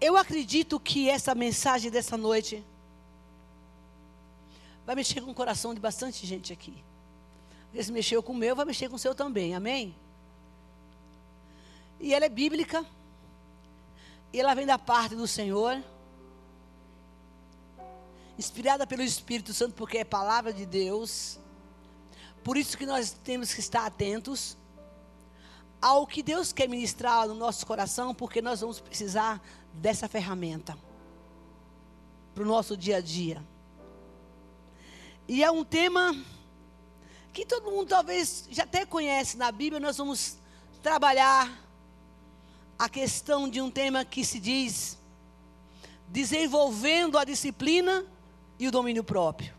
Eu acredito que essa mensagem dessa noite vai mexer com o coração de bastante gente aqui. Se mexeu com o meu, vai mexer com o seu também. Amém? E ela é bíblica. E ela vem da parte do Senhor. Inspirada pelo Espírito Santo, porque é palavra de Deus. Por isso que nós temos que estar atentos ao que Deus quer ministrar no nosso coração, porque nós vamos precisar dessa ferramenta para o nosso dia a dia. E é um tema que todo mundo talvez já até conhece na Bíblia, nós vamos trabalhar a questão de um tema que se diz desenvolvendo a disciplina e o domínio próprio.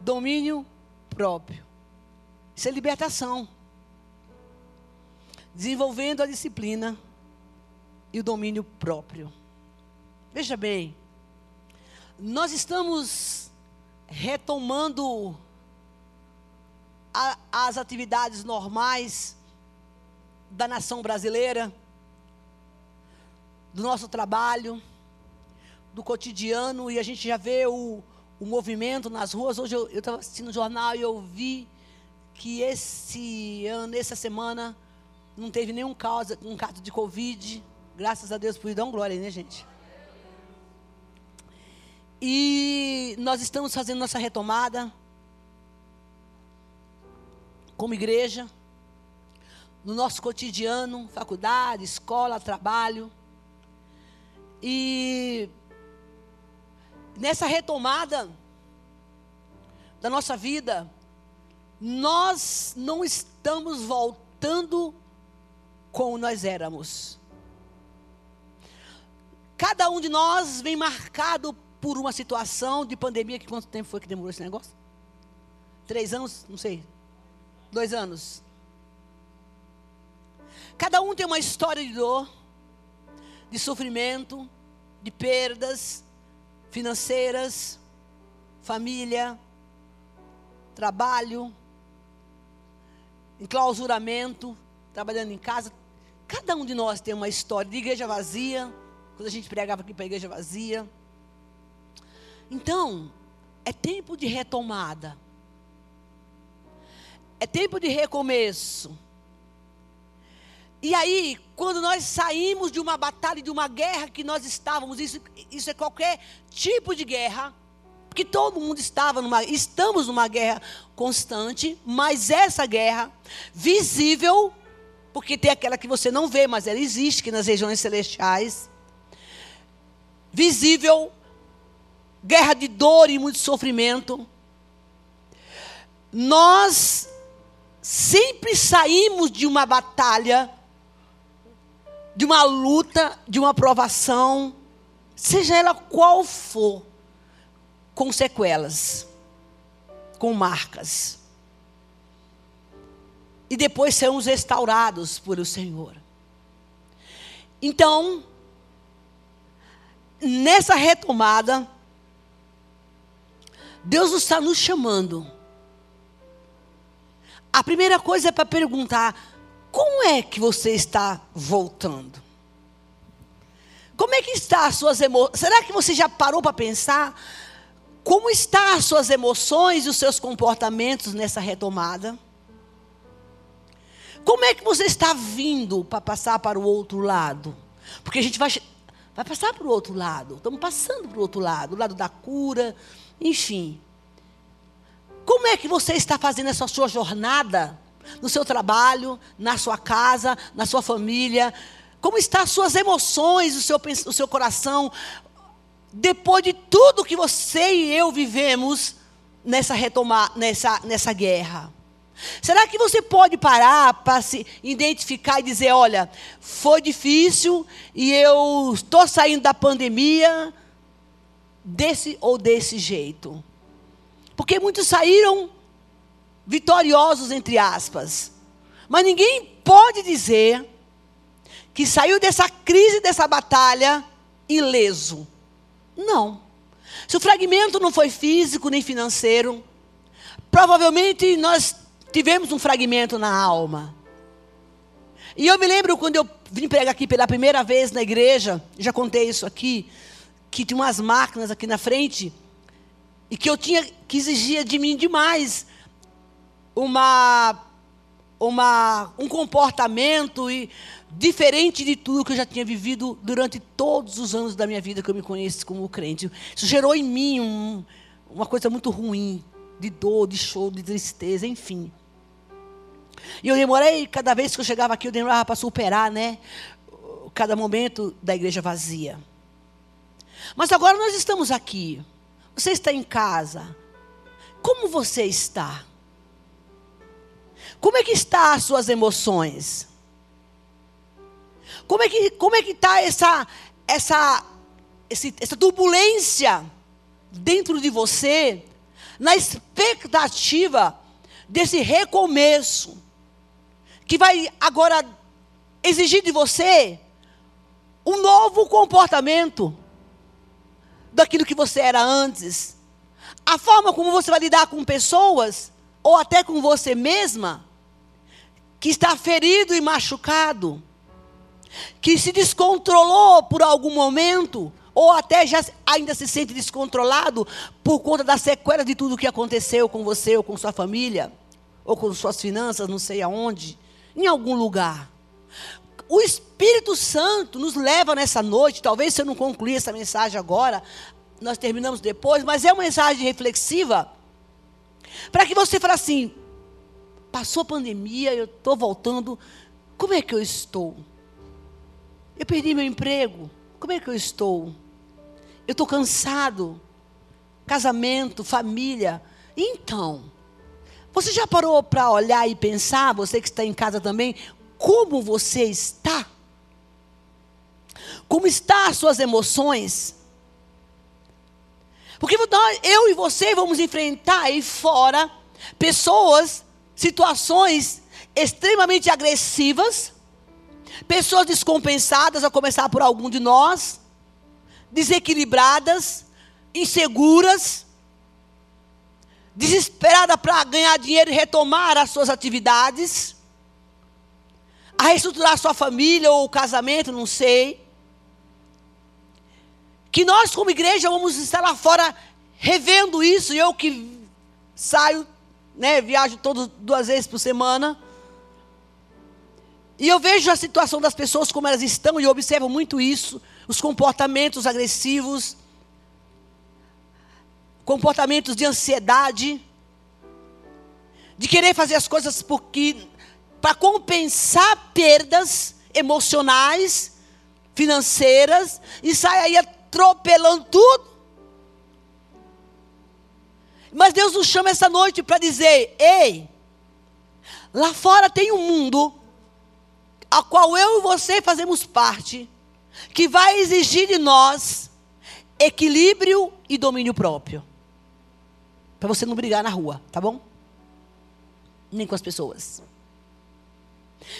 Domínio próprio. Isso é libertação. Desenvolvendo a disciplina e o domínio próprio. Veja bem, nós estamos retomando a, as atividades normais da nação brasileira, do nosso trabalho, do cotidiano, e a gente já vê o, o movimento nas ruas. Hoje eu estava assistindo o jornal e eu vi que esse ano, essa semana, não teve nenhum caso, um caso de Covid. Graças a Deus por isso, dá glória, né, gente? E nós estamos fazendo nossa retomada como igreja no nosso cotidiano, faculdade, escola, trabalho. E nessa retomada da nossa vida, nós não estamos voltando como nós éramos. Cada um de nós vem marcado por uma situação de pandemia. Que quanto tempo foi que demorou esse negócio? Três anos? Não sei. Dois anos. Cada um tem uma história de dor, de sofrimento, de perdas financeiras, família, trabalho, enclausuramento, trabalhando em casa. Cada um de nós tem uma história de igreja vazia, quando a gente pregava aqui para a igreja vazia. Então, é tempo de retomada. É tempo de recomeço. E aí, quando nós saímos de uma batalha, de uma guerra que nós estávamos, isso, isso é qualquer tipo de guerra, porque todo mundo estava numa, estamos numa guerra constante, mas essa guerra visível, porque tem aquela que você não vê, mas ela existe que nas regiões celestiais, visível, guerra de dor e muito sofrimento. Nós sempre saímos de uma batalha de uma luta, de uma provação, seja ela qual for, com sequelas, com marcas. E depois sermos restaurados por o Senhor. Então, nessa retomada, Deus está nos chamando. A primeira coisa é para perguntar: como é que você está voltando? Como é que está as suas emoções? Será que você já parou para pensar como estão as suas emoções e os seus comportamentos nessa retomada? Como é que você está vindo para passar para o outro lado? Porque a gente vai, vai passar para o outro lado. Estamos passando para o outro lado, o lado da cura, enfim. Como é que você está fazendo essa sua jornada no seu trabalho, na sua casa, na sua família? Como estão as suas emoções, o seu, o seu coração, depois de tudo que você e eu vivemos nessa retomar, nessa, nessa guerra? Será que você pode parar para se identificar e dizer, olha, foi difícil e eu estou saindo da pandemia desse ou desse jeito? Porque muitos saíram vitoriosos, entre aspas. Mas ninguém pode dizer que saiu dessa crise, dessa batalha, ileso. Não. Se o fragmento não foi físico nem financeiro, provavelmente nós tivemos um fragmento na alma. E eu me lembro quando eu vim pregar aqui pela primeira vez na igreja, já contei isso aqui, que tinha umas máquinas aqui na frente, e que eu tinha, que exigia de mim demais uma, uma, um comportamento e, diferente de tudo que eu já tinha vivido durante todos os anos da minha vida que eu me conheço como crente. Isso gerou em mim um, uma coisa muito ruim, de dor, de choro, de tristeza, enfim. E eu demorei, cada vez que eu chegava aqui, eu demorava para superar, né? Cada momento da igreja vazia. Mas agora nós estamos aqui. Você está em casa. Como você está? Como é que está as suas emoções? Como é que como é que está essa essa essa turbulência dentro de você na expectativa desse recomeço que vai agora exigir de você um novo comportamento daquilo que você era antes. A forma como você vai lidar com pessoas, ou até com você mesma, que está ferido e machucado, que se descontrolou por algum momento, ou até já ainda se sente descontrolado por conta das sequelas de tudo o que aconteceu com você ou com sua família, ou com suas finanças, não sei aonde em algum lugar. O Espírito Santo nos leva nessa noite, talvez se eu não concluir essa mensagem agora, nós terminamos depois, mas é uma mensagem reflexiva, para que você fale assim: passou a pandemia, eu estou voltando, como é que eu estou? Eu perdi meu emprego, como é que eu estou? Eu estou cansado, casamento, família. Então, você já parou para olhar e pensar, você que está em casa também, como você está? Como estão as suas emoções? Porque nós, eu e você vamos enfrentar aí fora pessoas, situações extremamente agressivas, pessoas descompensadas, a começar por algum de nós, desequilibradas, inseguras, desesperada para ganhar dinheiro e retomar as suas atividades, a reestruturar sua família ou o casamento, não sei. Que nós, como igreja, vamos estar lá fora revendo isso, e eu que saio, né, viajo todas duas vezes por semana. E eu vejo a situação das pessoas como elas estão, e observo muito isso, os comportamentos agressivos, comportamentos de ansiedade, de querer fazer as coisas porque para compensar perdas emocionais, financeiras e sai aí atropelando tudo. Mas Deus nos chama essa noite para dizer: ei, lá fora tem um mundo a qual eu e você fazemos parte, que vai exigir de nós equilíbrio e domínio próprio. Para você não brigar na rua, tá bom? Nem com as pessoas.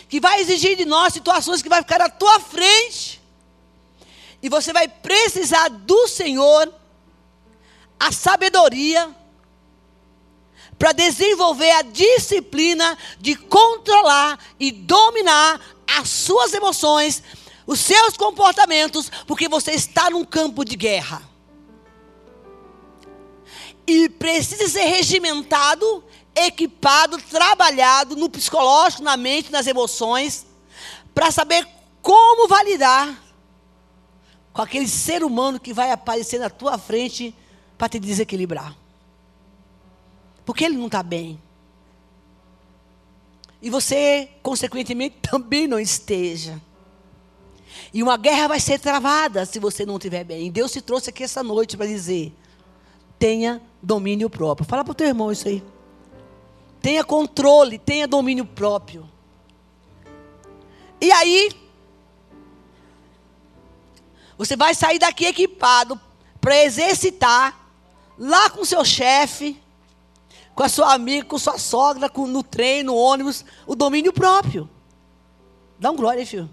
Que vai exigir de nós situações que vai ficar à tua frente. E você vai precisar do Senhor a sabedoria para desenvolver a disciplina de controlar e dominar as suas emoções, os seus comportamentos, porque você está num campo de guerra e precisa ser regimentado, equipado, trabalhado no psicológico, na mente, nas emoções, para saber como validar com aquele ser humano que vai aparecer na tua frente para te desequilibrar. Porque ele não está bem. E você, consequentemente, também não esteja. E uma guerra vai ser travada se você não estiver bem. Deus te trouxe aqui essa noite para dizer: tenha domínio próprio. Fala para o teu irmão isso aí. Tenha controle, tenha domínio próprio. E aí, você vai sair daqui equipado para exercitar lá com seu chefe, com a sua amiga, com sua sogra, com, no trem, no ônibus, o domínio próprio. Dá um glória, filho.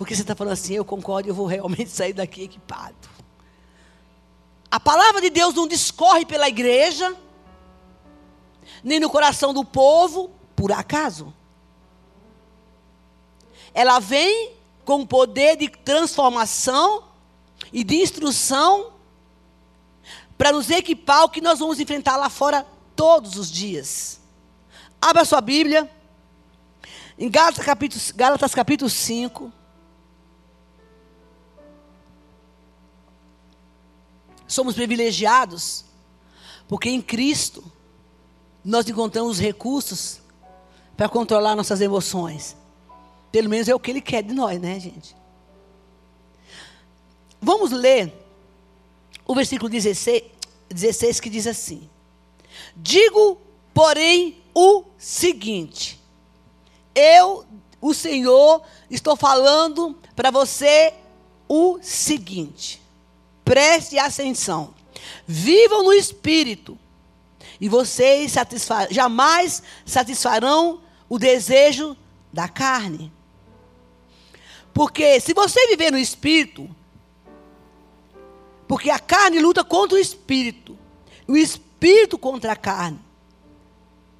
Porque você está falando assim, eu concordo, eu vou realmente sair daqui equipado. A palavra de Deus não discorre pela igreja, nem no coração do povo, por acaso. ela vem com poder de transformação e de instrução para nos equipar o que nós vamos enfrentar lá fora todos os dias. Abra sua Bíblia. Em Gálatas capítulo, Gálatas capítulo 5. Somos privilegiados, porque em Cristo nós encontramos recursos para controlar nossas emoções. Pelo menos é o que Ele quer de nós, né, gente? Vamos ler o versículo 16, 16 que diz assim: Digo, porém, o seguinte: Eu, o Senhor, estou falando para você o seguinte. Preste atenção. Vivam no espírito, e vocês jamais satisfarão o desejo da carne. Porque se você viver no espírito, porque a carne luta contra o espírito, o espírito contra a carne,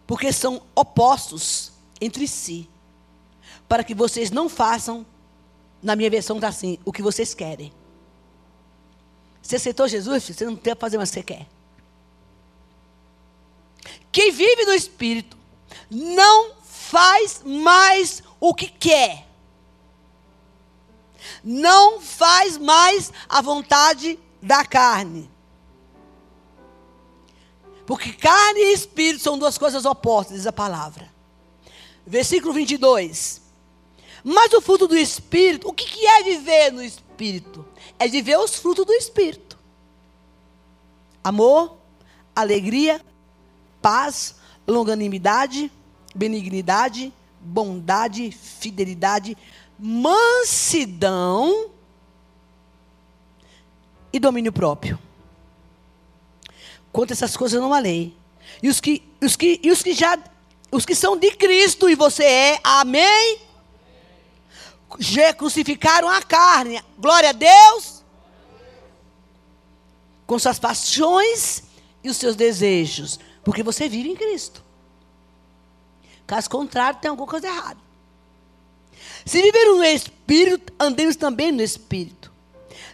porque são opostos entre si, para que vocês não façam, na minha versão está assim, o que vocês querem. Você aceitou Jesus, você não tem que fazer o que você quer. Quem vive no Espírito não faz mais o que quer. Não faz mais a vontade da carne. Porque carne e espírito são duas coisas opostas, diz a palavra. Versículo 22. Mas o fruto do espírito, o que, que é viver no espírito? É viver os frutos do espírito: amor, alegria, paz, longanimidade, benignidade, bondade, fidelidade, mansidão e domínio próprio. Conta essas coisas não há lei. E os que, os que, e os que já, os que são de Cristo e você é, amém? Crucificaram a carne. Glória a Deus. Com suas paixões e os seus desejos. Porque você vive em Cristo. Caso contrário, tem alguma coisa errada. Se viver no Espírito, andemos também no Espírito.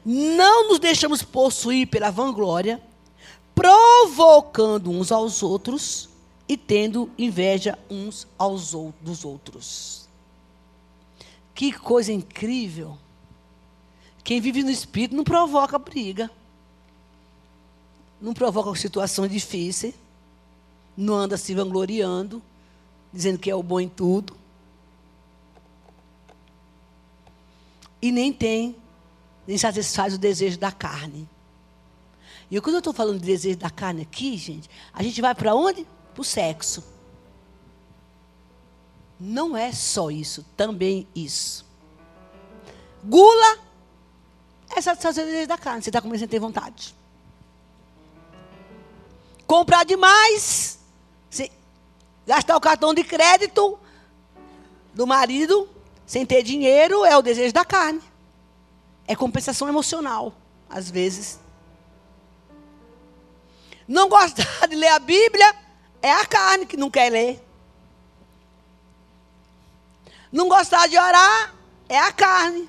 Não nos deixamos possuir pela vanglória, provocando uns aos outros e tendo inveja uns aos dos outros. Que coisa incrível. Quem vive no Espírito não provoca briga. Não provoca situação difícil não anda se vangloriando, dizendo que é o bom em tudo. E nem tem, nem satisfaz o desejo da carne. E quando eu estou falando de desejo da carne aqui, gente, a gente vai para onde? Para o sexo. Não é só isso, também isso. Gula é satisfazer da carne. Você está começando a ter vontade. Comprar demais Gastar o cartão de crédito do marido sem ter dinheiro é o desejo da carne. É compensação emocional, às vezes. Não gostar de ler a Bíblia é a carne que não quer ler. Não gostar de orar é a carne.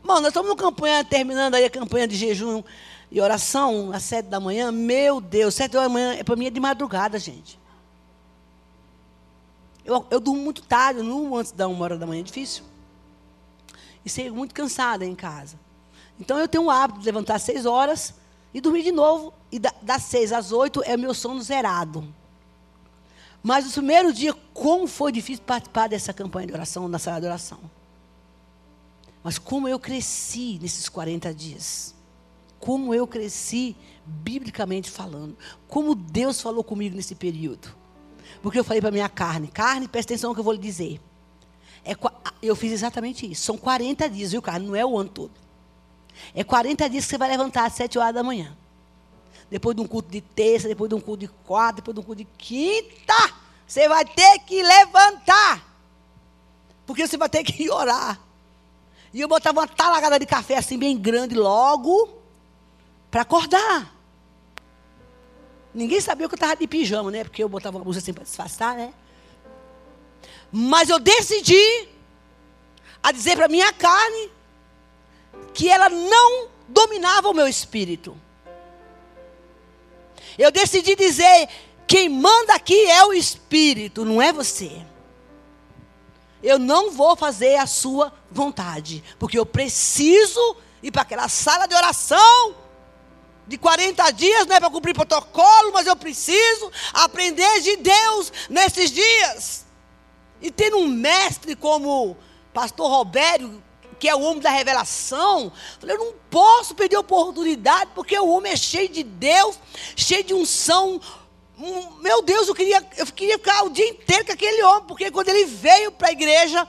Mano, nós estamos numa campanha, terminando aí a campanha de jejum e oração às sete da manhã. Meu Deus, sete da manhã, é para mim é de madrugada, gente. Eu, eu durmo muito tarde, não antes da uma hora da manhã, é difícil. E saio muito cansada em casa. Então eu tenho o hábito de levantar às seis horas e dormir de novo. E da, das seis às oito é meu sono zerado. Mas no primeiro dia, como foi difícil participar dessa campanha de oração, na sala de oração. Mas como eu cresci nesses 40 dias. Como eu cresci, biblicamente falando. Como Deus falou comigo nesse período. Porque eu falei para minha carne, carne, presta atenção no que eu vou lhe dizer. É, eu fiz exatamente isso. São 40 dias, viu, carne? Não é o ano todo. É 40 dias que você vai levantar às 7 horas da manhã. Depois de um culto de terça, depois de um culto de quarta, depois de um culto de quinta, você vai ter que levantar. Porque você vai ter que orar. E eu botava uma talagada de café assim, bem grande, logo, para acordar. Ninguém sabia que eu estava de pijama, né? Porque eu botava uma blusa assim para disfarçar, né? Mas eu decidi a dizer para minha carne que ela não dominava o meu espírito. Eu decidi dizer: quem manda aqui é o espírito, não é você. Eu não vou fazer a sua vontade, porque eu preciso ir para aquela sala de oração de 40 dias, não é para cumprir protocolo, mas eu preciso aprender de Deus nesses dias. E tendo um mestre como pastor Robério, que é o homem da revelação, eu não posso perder a oportunidade, porque o homem é cheio de Deus, cheio de unção. Meu Deus, eu queria, eu queria ficar o dia inteiro com aquele homem, porque quando ele veio para a igreja,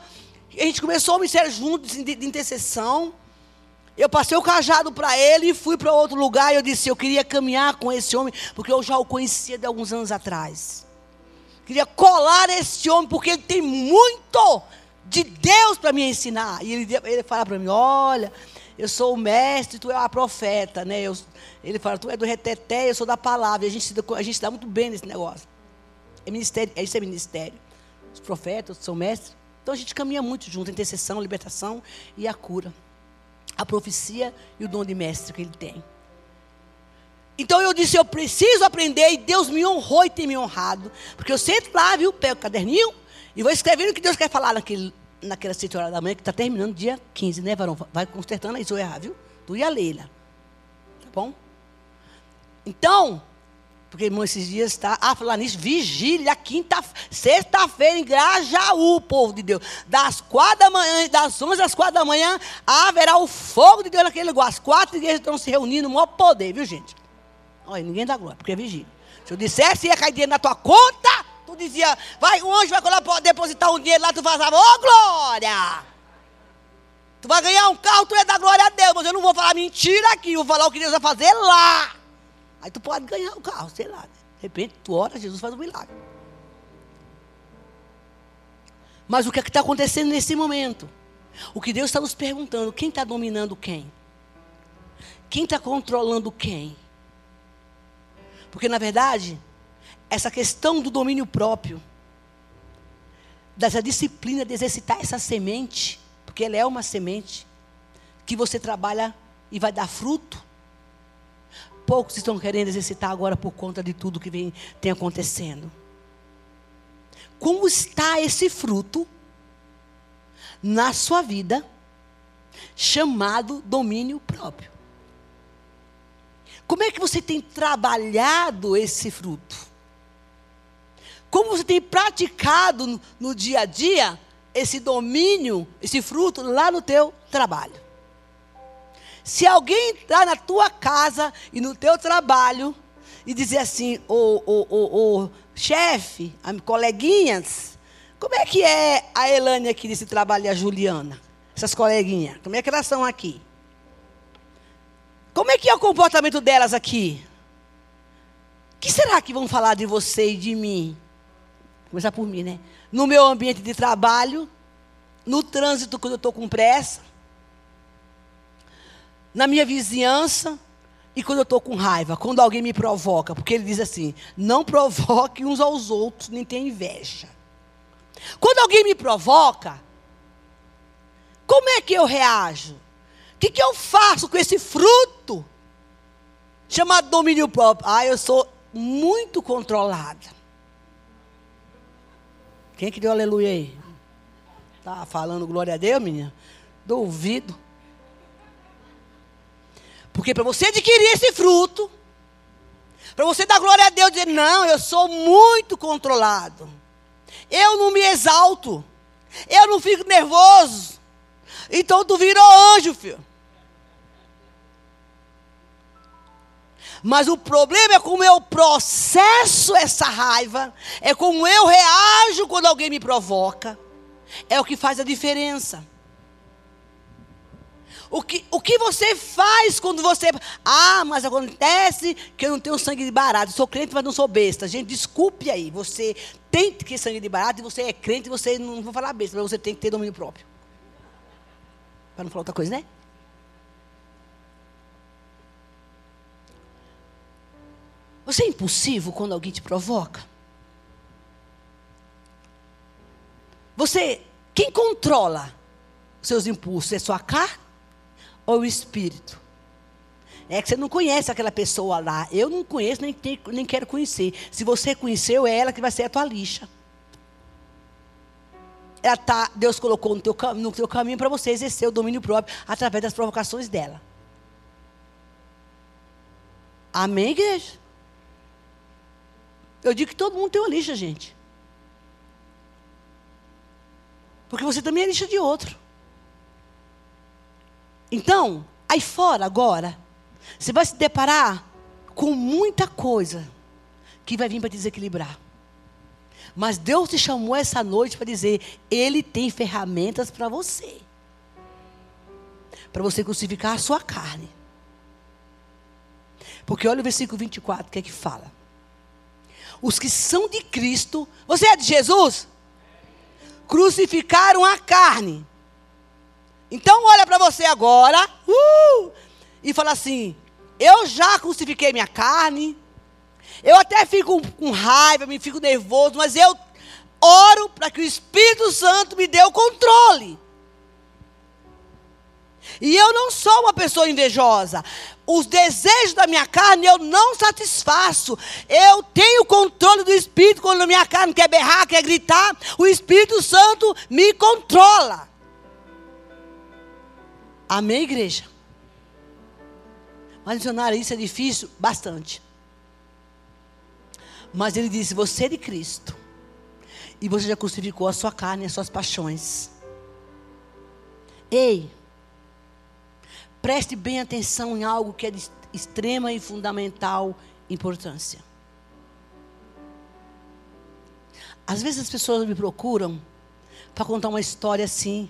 a gente começou o ministério juntos de, de intercessão. Eu passei o cajado para ele e fui para outro lugar. E eu disse: Eu queria caminhar com esse homem, porque eu já o conhecia de alguns anos atrás. Queria colar esse homem, porque ele tem muito de Deus para me ensinar. E ele, ele fala para mim: Olha, eu sou o mestre, tu é a profeta. Né? Eu, ele fala: Tu é do reteté, eu sou da palavra. E a gente, a gente dá muito bem nesse negócio. É ministério, isso é ministério. Os profetas são mestres. Então a gente caminha muito junto: intercessão, libertação e a cura a profecia e o dom de mestre que ele tem. Então eu disse, eu preciso aprender, e Deus me honrou e tem me honrado. Porque eu sento lá, viu, pego o caderninho e vou escrevendo o que Deus quer falar naquele, naquela 7 horas da manhã, que está terminando dia 15, né, varão? Vai consertando aí se eu errar, viu? Tu e a Leila. Tá bom? Então, porque, irmão, esses dias está. Ah, falar nisso, vigília, quinta, sexta-feira, em Grajaú, povo de Deus. Das quatro da manhã, das onze às quatro da manhã, haverá o fogo de Deus naquele lugar. As quatro igrejas estão se reunindo, o maior poder, viu, gente? Olha, ninguém dá glória, porque é vigília. Se eu dissesse ia cair dinheiro na tua conta, tu dizia, vai, o anjo vai depositar um dinheiro lá, tu vazava, ô oh, glória! Tu vai ganhar um carro, tu ia dar glória a Deus, mas eu não vou falar mentira aqui, eu vou falar o que Deus vai fazer lá. Aí tu pode ganhar o carro, sei lá. De repente, tu ora, Jesus faz um milagre. Mas o que é está acontecendo nesse momento? O que Deus está nos perguntando: quem está dominando quem? Quem está controlando quem? Porque, na verdade, essa questão do domínio próprio, dessa disciplina de exercitar essa semente, porque ela é uma semente, que você trabalha e vai dar fruto, poucos estão querendo exercitar agora por conta de tudo que vem tem acontecendo. Como está esse fruto na sua vida chamado domínio próprio? Como é que você tem trabalhado esse fruto? Como você tem praticado no, dia a dia esse domínio, esse fruto lá no teu trabalho? Se alguém entrar na tua casa e no teu trabalho e dizer assim, ô, ô, ô, ô chefe, coleguinhas, como é que é a Elane aqui desse trabalho e a Juliana? Essas coleguinhas, como é que elas são aqui? Como é que é o comportamento delas aqui? O que será que vão falar de você e de mim? Começar por mim, né? No meu ambiente de trabalho, no trânsito quando eu estou com pressa, na minha vizinhança e quando eu estou com raiva, quando alguém me provoca, porque ele diz assim: não provoque uns aos outros, nem tenha inveja. Quando alguém me provoca, como é que eu reajo? O que, que eu faço com esse fruto? Chamado domínio próprio. Ah, eu sou muito controlada. Quem é que deu aleluia aí? Tá falando glória a Deus, menina? Duvido. Porque para você adquirir esse fruto, para você dar glória a Deus dizer, não, eu sou muito controlado. Eu não me exalto. Eu não fico nervoso. Então tu virou anjo, filho. Mas o problema é como eu processo essa raiva, é como eu reajo quando alguém me provoca. É o que faz a diferença. O que, o que você faz quando você. Ah, mas acontece que eu não tenho sangue de barato. Sou crente, mas não sou besta. Gente, desculpe aí. Você tem que ter sangue de barato e você é crente e você não vou falar besta, mas você tem que ter domínio próprio. Para não falar outra coisa, né? Você é impulsivo quando alguém te provoca? Você, quem controla seus impulsos? É sua carne ou o espírito? É que você não conhece aquela pessoa lá. Eu não conheço, nem, nem quero conhecer. Se você conheceu, é ela que vai ser a tua lixa. Ela tá, Deus colocou no teu, no teu caminho para você exercer o domínio próprio através das provocações dela. Amém, igreja? Eu digo que todo mundo tem uma lixa, gente. Porque você também é lixa de outro. Então, aí fora agora, você vai se deparar com muita coisa que vai vir para desequilibrar. Mas Deus te chamou essa noite para dizer: Ele tem ferramentas para você. Para você crucificar a sua carne. Porque olha o versículo 24, o que é que fala? Os que são de Cristo, você é de Jesus? Crucificaram a carne. Então olha para você agora uh, e fala assim: eu já crucifiquei minha carne, eu até fico com raiva, me fico nervoso, mas eu oro para que o Espírito Santo me dê o controle. E eu não sou uma pessoa invejosa. Os desejos da minha carne eu não satisfaço. Eu tenho controle do Espírito quando a minha carne quer berrar, quer gritar. O Espírito Santo me controla. Amém, igreja? Mas adicionar isso é difícil? Bastante. Mas ele disse: Você é de Cristo. E você já crucificou a sua carne e as suas paixões. Ei, preste bem atenção em algo que é de extrema e fundamental importância. Às vezes as pessoas me procuram para contar uma história assim,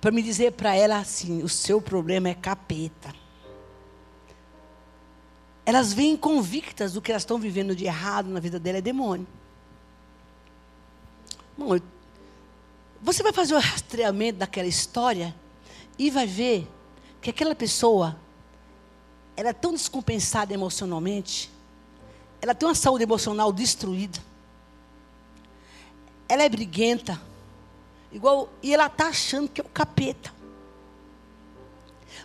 para me dizer para ela assim: o seu problema é capeta elas vêm convictas do que elas estão vivendo de errado na vida dela é demônio. Bom, você vai fazer o rastreamento daquela história e vai ver que aquela pessoa ela é tão descompensada emocionalmente, ela tem uma saúde emocional destruída, ela é briguenta, igual e ela está achando que é o capeta.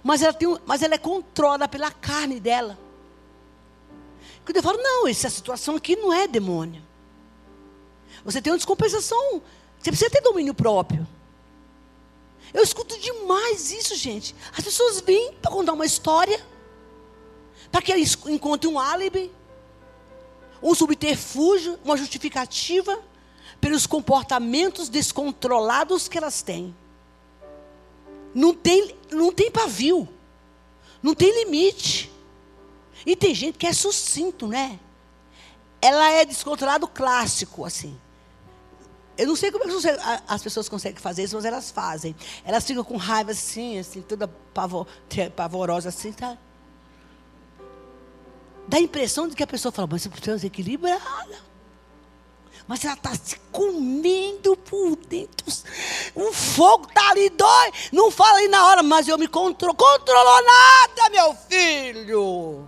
Mas ela, tem, mas ela é controlada pela carne dela. Porque eu falo, não, essa situação aqui não é demônio. Você tem uma descompensação. Você precisa ter domínio próprio. Eu escuto demais isso, gente. As pessoas vêm para contar uma história, para que eles encontrem um álibi, um subterfúgio, uma justificativa pelos comportamentos descontrolados que elas têm. Não tem, não tem pavio, não tem limite. E tem gente que é sucinto, né? Ela é descontrolado clássico, assim. Eu não sei como é as pessoas conseguem fazer isso, mas elas fazem. Elas ficam com raiva assim, assim, toda pavor, pavorosa assim, tá? Dá a impressão de que a pessoa fala, mas você precisa desequilibrada. Mas ela está se comendo por dentro. O fogo está ali, dói. Não fala aí na hora, mas eu me controlo. Controlou nada, meu filho.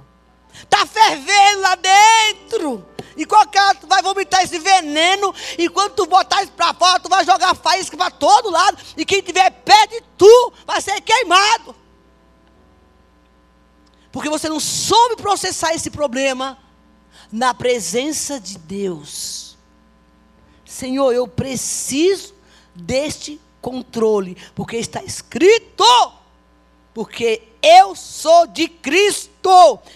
Está fervendo lá dentro. E qualquer tu vai vomitar esse veneno. E quando tu botar isso para fora, tu vai jogar faísca para todo lado. E quem tiver pé de tu vai ser queimado. Porque você não soube processar esse problema na presença de Deus. Senhor, eu preciso deste controle, porque está escrito porque eu sou de Cristo.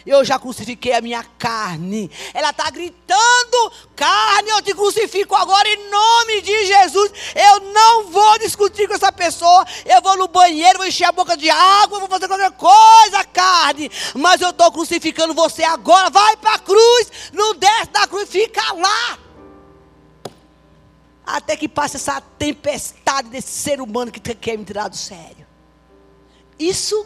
Eu já crucifiquei a minha carne. Ela está gritando: carne, eu te crucifico agora em nome de Jesus. Eu não vou discutir com essa pessoa. Eu vou no banheiro, vou encher a boca de água, vou fazer qualquer coisa, carne. Mas eu estou crucificando você agora. Vai para a cruz, não desce da cruz, fica lá. Até que passe essa tempestade desse ser humano que quer me tirar do sério. Isso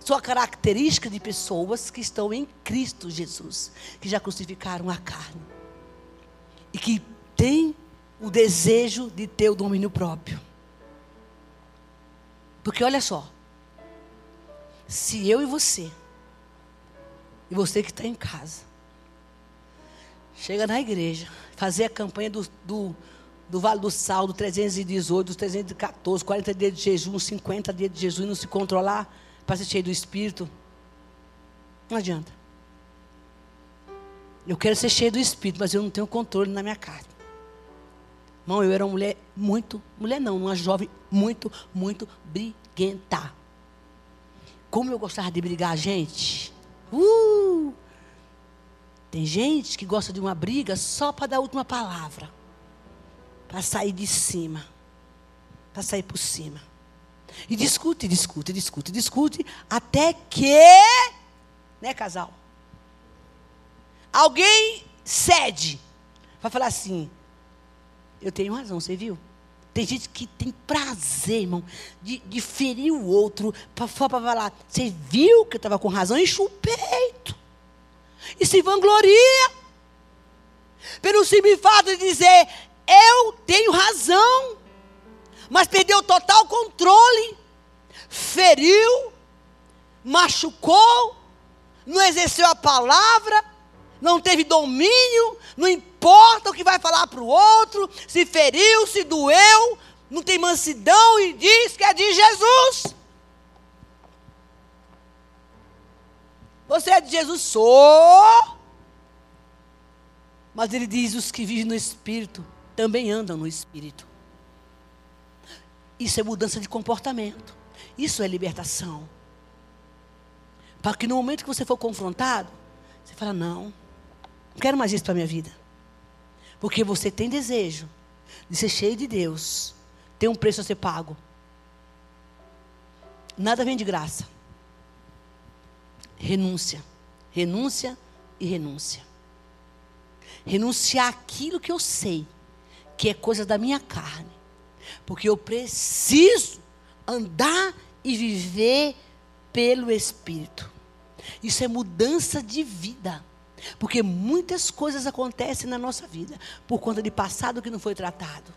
são característica de pessoas que estão em Cristo Jesus, que já crucificaram a carne e que têm o desejo de ter o domínio próprio. Porque olha só, se eu e você, e você que está em casa, chega na igreja, fazer a campanha do, do, do Vale do Sal, do 318, dos 314, 40 dias de jejum, 50 dias de jejum e não se controlar para ser cheio do Espírito. Não adianta. Eu quero ser cheio do Espírito, mas eu não tenho controle na minha carne. Irmão, eu era uma mulher muito, mulher não, uma jovem muito, muito briguenta. Como eu gostava de brigar, gente. Uh! Tem gente que gosta de uma briga só para dar a última palavra. Para sair de cima. Para sair por cima. E discute, discute, discute, discute, até que, né, casal? Alguém cede. Vai falar assim: Eu tenho razão, você viu? Tem gente que tem prazer, irmão, de, de ferir o outro, para falar: Você viu que eu estava com razão? Enche o peito. E se vangloria. Pelo simples fato de dizer: Eu tenho razão. Mas perdeu total controle. Feriu. Machucou. Não exerceu a palavra não teve domínio, não importa o que vai falar para o outro, se feriu, se doeu, não tem mansidão e diz que é de Jesus. Você é de Jesus? Sou. Mas ele diz: os que vivem no Espírito também andam no Espírito. Isso é mudança de comportamento. Isso é libertação. Para que no momento que você for confrontado, você fala: não, não quero mais isso para a minha vida. Porque você tem desejo de ser cheio de Deus. Tem um preço a ser pago. Nada vem de graça. Renúncia. Renúncia e renúncia. Renunciar aquilo que eu sei que é coisa da minha carne. Porque eu preciso andar e viver pelo Espírito. Isso é mudança de vida. Porque muitas coisas acontecem na nossa vida por conta de passado que não foi tratado.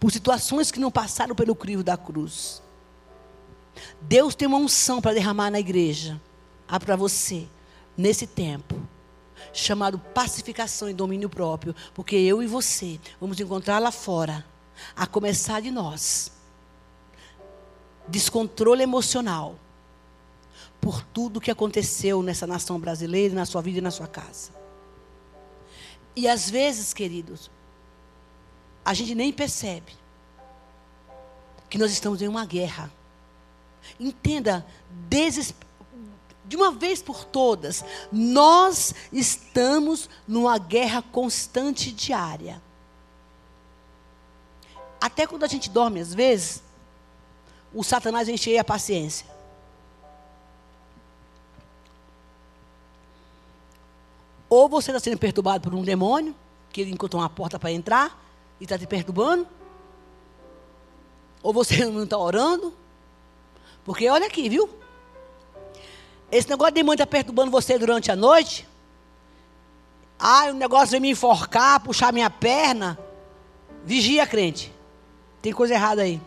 Por situações que não passaram pelo crivo da cruz. Deus tem uma unção para derramar na igreja. Há para você, nesse tempo, chamado pacificação e domínio próprio. Porque eu e você vamos encontrar lá fora, a começar de nós, descontrole emocional por tudo que aconteceu nessa nação brasileira, na sua vida e na sua casa. E às vezes, queridos, a gente nem percebe que nós estamos em uma guerra. Entenda, de uma vez por todas, nós estamos numa guerra constante diária. Até quando a gente dorme, às vezes, o Satanás enche a paciência. Ou você está sendo perturbado por um demônio, que ele encontrou uma porta para entrar e está te perturbando. Ou você não está orando. Porque olha aqui, viu? Esse negócio de demônio está perturbando você durante a noite. Ah, o negócio de me enforcar, puxar minha perna. Vigia, crente. Tem coisa errada aí.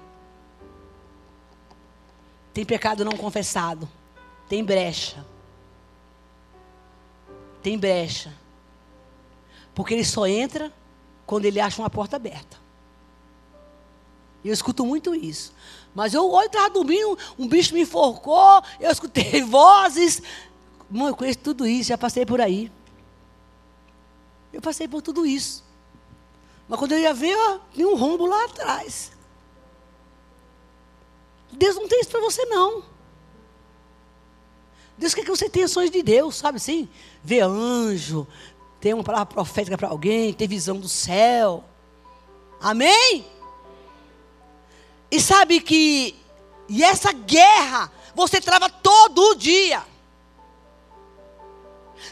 Tem pecado não confessado. Tem brecha tem brecha. Porque ele só entra quando ele acha uma porta aberta. Eu escuto muito isso. Mas eu olho, estava dormindo, um bicho me enforcou, eu escutei vozes. Mãe, eu conheço tudo isso, já passei por aí. Eu passei por tudo isso. Mas quando eu ia ver, ó, tinha um rombo lá atrás. Deus não tem isso para você, não. Deus quer que você tenha sonhos de Deus, sabe assim? Ver anjo, ter uma palavra profética para alguém, ter visão do céu. Amém? E sabe que e essa guerra você trava todo dia.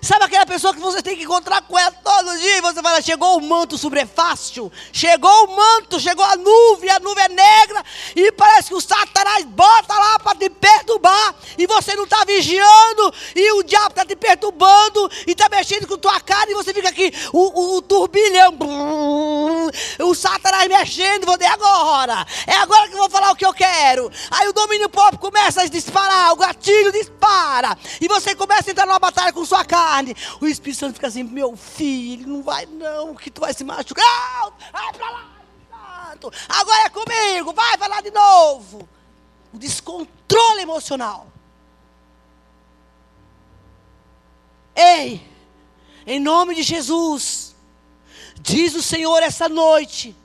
Sabe aquela pessoa que você tem que encontrar com ela todo dia e você fala: chegou o manto sobrefácil, chegou o manto, chegou a nuvem, a nuvem é negra, e parece que o Satanás bota lá para te perturbar, e você não está vigiando, e o diabo está te perturbando, e está mexendo com tua cara, e você fica aqui, o, o, o turbilhão, o, Satanás mexendo, vou dizer agora. É agora que eu vou falar o que eu quero. Aí o domínio próprio começa a disparar, o gatilho dispara. E você começa a entrar numa batalha com sua carne. O Espírito Santo fica assim, meu filho, não vai não, que tu vai se machucar. Vai pra lá, Santo. Agora é comigo, vai, vai lá de novo. O descontrole emocional. Ei, em nome de Jesus, diz o Senhor essa noite,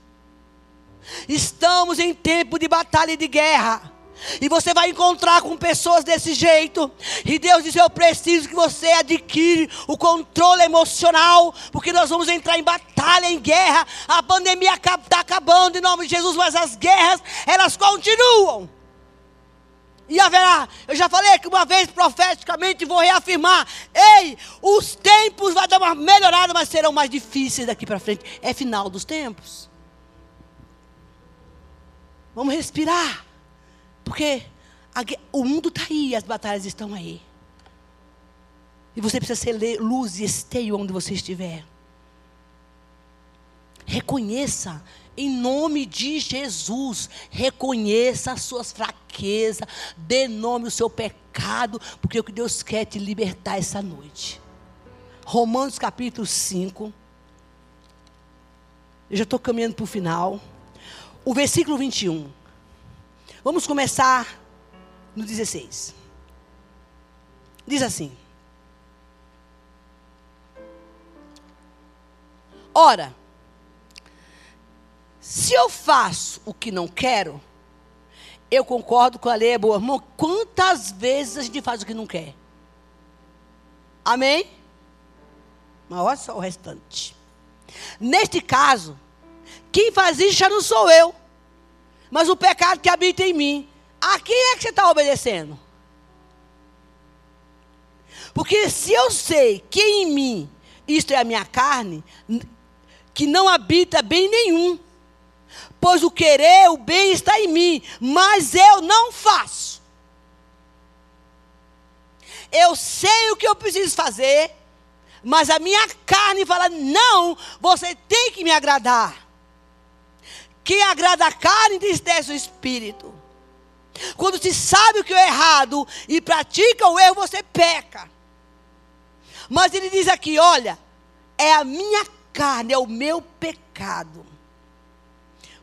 estamos em tempo de batalha e de guerra. E você vai encontrar com pessoas desse jeito. E Deus diz: Eu preciso que você adquire o controle emocional. Porque nós vamos entrar em batalha, em guerra. A pandemia está acabando em nome de Jesus, mas as guerras, elas continuam. E haverá, eu já falei que uma vez profeticamente vou reafirmar: ei, os tempos vai dar uma melhorada, mas serão mais difíceis daqui para frente. É final dos tempos. Vamos respirar, porque a, o mundo está aí, as batalhas estão aí. E você precisa ser luz e esteio onde você estiver. Reconheça em nome de Jesus, reconheça as suas fraquezas, dê nome ao seu pecado, porque o que Deus quer te libertar essa noite. Romanos capítulo 5. Eu já estou caminhando para o final. O versículo 21. Vamos começar no 16. Diz assim: Ora, se eu faço o que não quero, eu concordo com a lei, é boa. Irmão, quantas vezes a gente faz o que não quer? Amém? Mas olha só o restante. Neste caso, quem faz isso já não sou eu, mas o pecado que habita em mim. A quem é que você está obedecendo? Porque se eu sei que em mim, isto é a minha carne, que não habita bem nenhum, pois o querer, o bem está em mim, mas eu não faço. Eu sei o que eu preciso fazer, mas a minha carne fala: não, você tem que me agradar. Quem agrada a carne entristece o espírito. Quando se sabe o que é errado e pratica o erro, você peca. Mas ele diz aqui: olha, é a minha carne, é o meu pecado.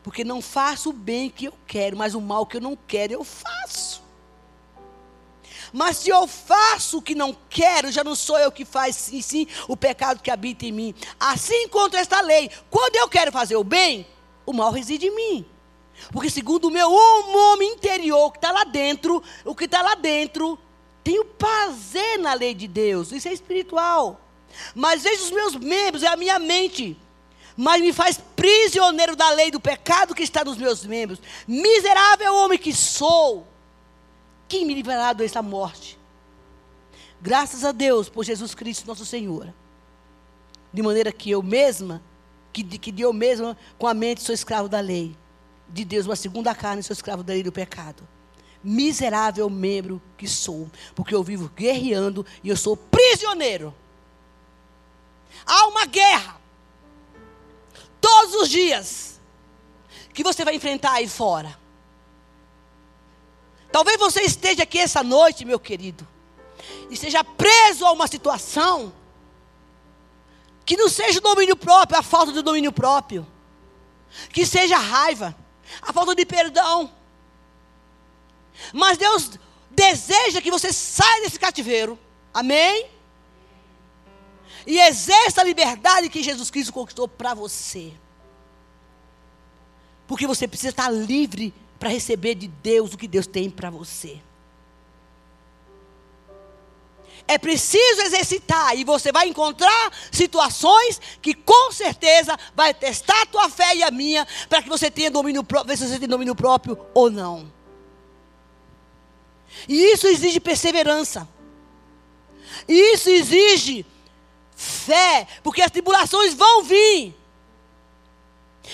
Porque não faço o bem que eu quero, mas o mal que eu não quero, eu faço. Mas se eu faço o que não quero, já não sou eu que faz, sim, sim, o pecado que habita em mim. Assim contra esta lei, quando eu quero fazer o bem, o mal reside em mim. Porque segundo o meu homem interior, que está lá dentro, o que está lá dentro, tenho prazer na lei de Deus. Isso é espiritual. Mas veja os meus membros, é a minha mente mas me faz prisioneiro da lei do pecado que está nos meus membros. Miserável homem que sou, quem me livrará desta morte? Graças a Deus por Jesus Cristo, nosso Senhor. De maneira que eu mesma, que, que eu mesma, com a mente, sou escravo da lei. De Deus, uma segunda carne, sou escravo da lei do pecado. Miserável membro que sou, porque eu vivo guerreando e eu sou prisioneiro. Há uma guerra todos os dias que você vai enfrentar aí fora. Talvez você esteja aqui essa noite, meu querido, e seja preso a uma situação que não seja o domínio próprio, a falta de domínio próprio, que seja a raiva, a falta de perdão. Mas Deus deseja que você saia desse cativeiro. Amém? e exerça a liberdade que Jesus Cristo conquistou para você. Porque você precisa estar livre para receber de Deus o que Deus tem para você. É preciso exercitar e você vai encontrar situações que com certeza vai testar a tua fé e a minha para que você tenha domínio próprio, ver se você tem domínio próprio ou não. E isso exige perseverança. E isso exige fé, porque as tribulações vão vir.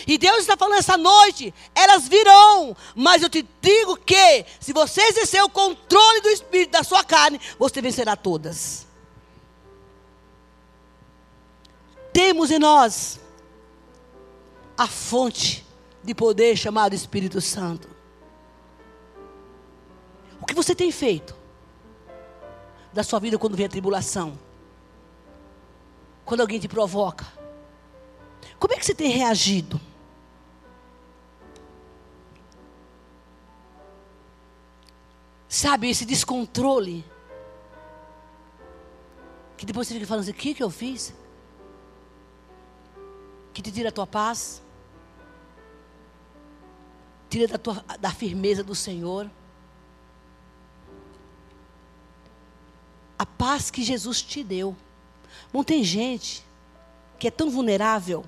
E Deus está falando essa noite, elas virão, mas eu te digo que, se você exercer o controle do espírito da sua carne, você vencerá todas. Temos em nós a fonte de poder chamado Espírito Santo. O que você tem feito da sua vida quando vem a tribulação? Quando alguém te provoca? Como é que você tem reagido? Sabe, esse descontrole. Que depois você fica falando assim: o que, que eu fiz? Que te tira a tua paz. Tira da, tua, da firmeza do Senhor. A paz que Jesus te deu. Não tem gente que é tão vulnerável,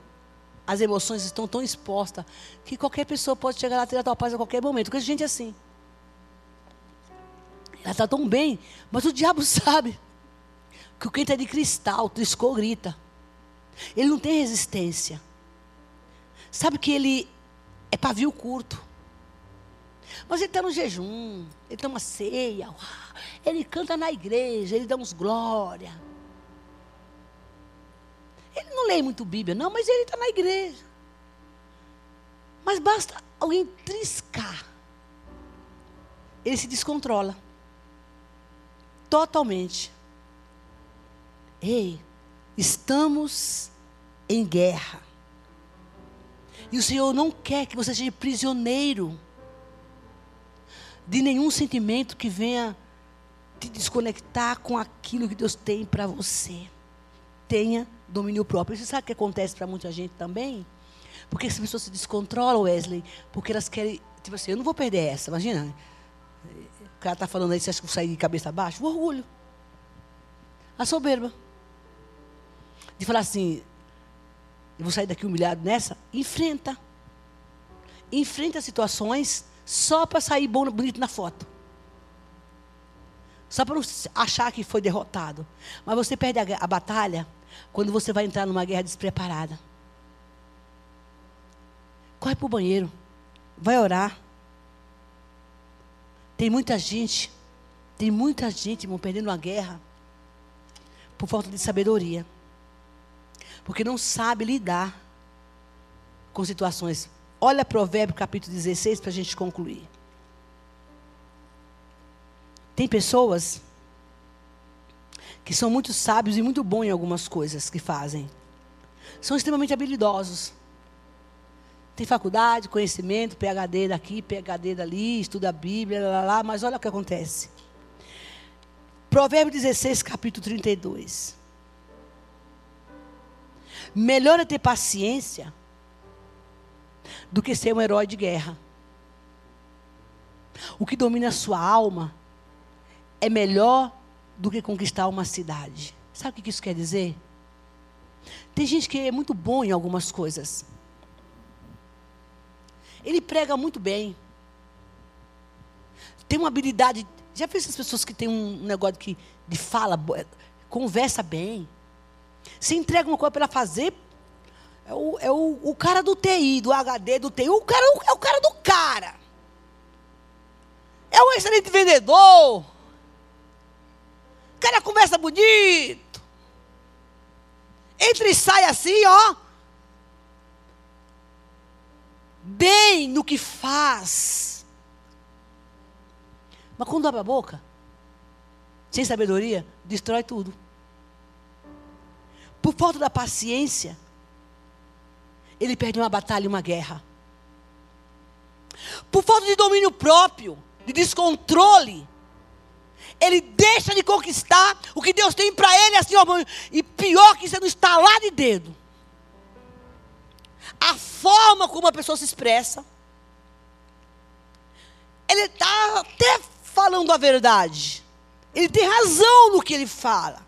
as emoções estão tão expostas, que qualquer pessoa pode chegar lá e tirar a tua paz a qualquer momento. Porque a gente é assim. Ela está tão bem, mas o diabo sabe que o quente é de cristal, triscou, grita. Ele não tem resistência. Sabe que ele é pavio curto. Mas ele está no jejum, ele toma ceia, ele canta na igreja, ele dá uns glória. Ele não lê muito Bíblia, não, mas ele está na igreja. Mas basta alguém triscar, ele se descontrola totalmente. Ei, estamos em guerra. E o Senhor não quer que você seja prisioneiro de nenhum sentimento que venha te desconectar com aquilo que Deus tem para você. Tenha domínio próprio. Você sabe o que acontece para muita gente também? Porque as pessoas se descontrolam, Wesley, porque elas querem, tipo assim, eu não vou perder essa, imagina. O cara está falando aí, você acha que eu sair de cabeça abaixo? O orgulho. A soberba. De falar assim, eu vou sair daqui humilhado nessa? Enfrenta. Enfrenta situações só para sair bom, bonito na foto. Só para não achar que foi derrotado. Mas você perde a, a batalha quando você vai entrar numa guerra despreparada. Corre para o banheiro. Vai orar. Tem muita gente, tem muita gente, irmão, perdendo a guerra por falta de sabedoria. Porque não sabe lidar com situações. Olha Provérbio capítulo 16 para a gente concluir. Tem pessoas que são muito sábios e muito bons em algumas coisas que fazem. São extremamente habilidosos. Tem faculdade, conhecimento, PhD daqui, PhD dali, estuda a Bíblia, lá, lá, mas olha o que acontece. Provérbio 16, capítulo 32. Melhor é ter paciência do que ser um herói de guerra. O que domina a sua alma é melhor do que conquistar uma cidade. Sabe o que isso quer dizer? Tem gente que é muito bom em algumas coisas. Ele prega muito bem. Tem uma habilidade. Já viu essas pessoas que têm um negócio que, de fala, conversa bem. Se entrega uma coisa para fazer. É, o, é o, o cara do TI, do HD, do TI. O cara, é o cara do cara. É um excelente vendedor. O cara conversa bonito. Entra e sai assim, ó bem no que faz. Mas quando abre a boca, sem sabedoria, destrói tudo. Por falta da paciência, ele perde uma batalha e uma guerra. Por falta de domínio próprio, de descontrole, ele deixa de conquistar o que Deus tem para ele, assim, ó, e pior que você não está lá de dedo a forma como a pessoa se expressa. Ele está até falando a verdade. Ele tem razão no que ele fala.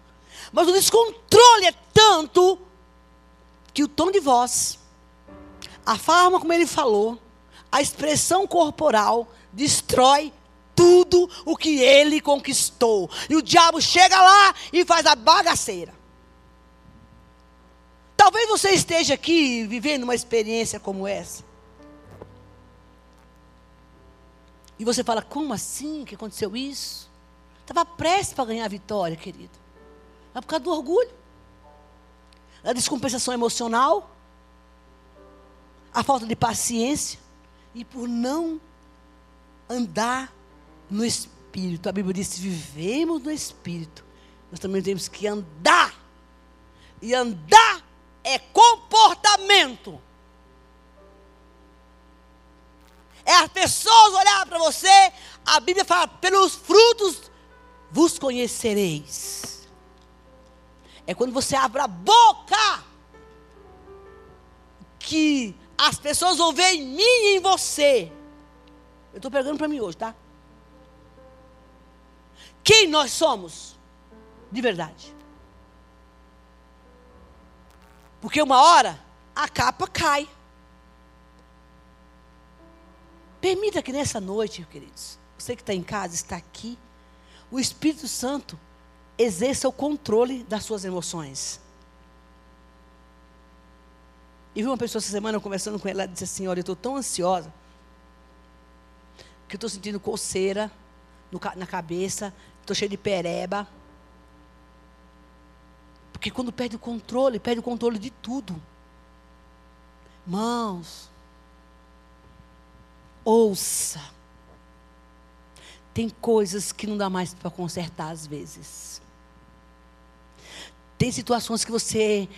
Mas o descontrole é tanto que o tom de voz, a forma como ele falou, a expressão corporal destrói tudo o que ele conquistou. E o diabo chega lá e faz a bagaceira. Talvez você esteja aqui vivendo uma experiência como essa. E você fala, como assim que aconteceu isso? Estava prestes para ganhar a vitória, querido. Mas por causa do orgulho. Da descompensação emocional. a falta de paciência e por não andar no Espírito. A Bíblia diz: se vivemos no Espírito, nós também temos que andar. E andar é comportamento. É as pessoas olhar para você, a Bíblia fala: pelos frutos vos conhecereis. É quando você abre a boca que as pessoas vão ver em mim e em você. Eu estou pegando para mim hoje, tá? Quem nós somos? De verdade. Porque uma hora a capa cai. Permita que nessa noite, queridos, você que está em casa, está aqui, o Espírito Santo exerça o controle das suas emoções. E vi uma pessoa essa semana conversando com ela, ela disse assim: Olha, eu estou tão ansiosa que eu estou sentindo coceira no, na cabeça, estou cheio de pereba. Porque quando perde o controle, perde o controle de tudo. Mãos, ouça. Tem coisas que não dá mais para consertar às vezes. Tem situações que você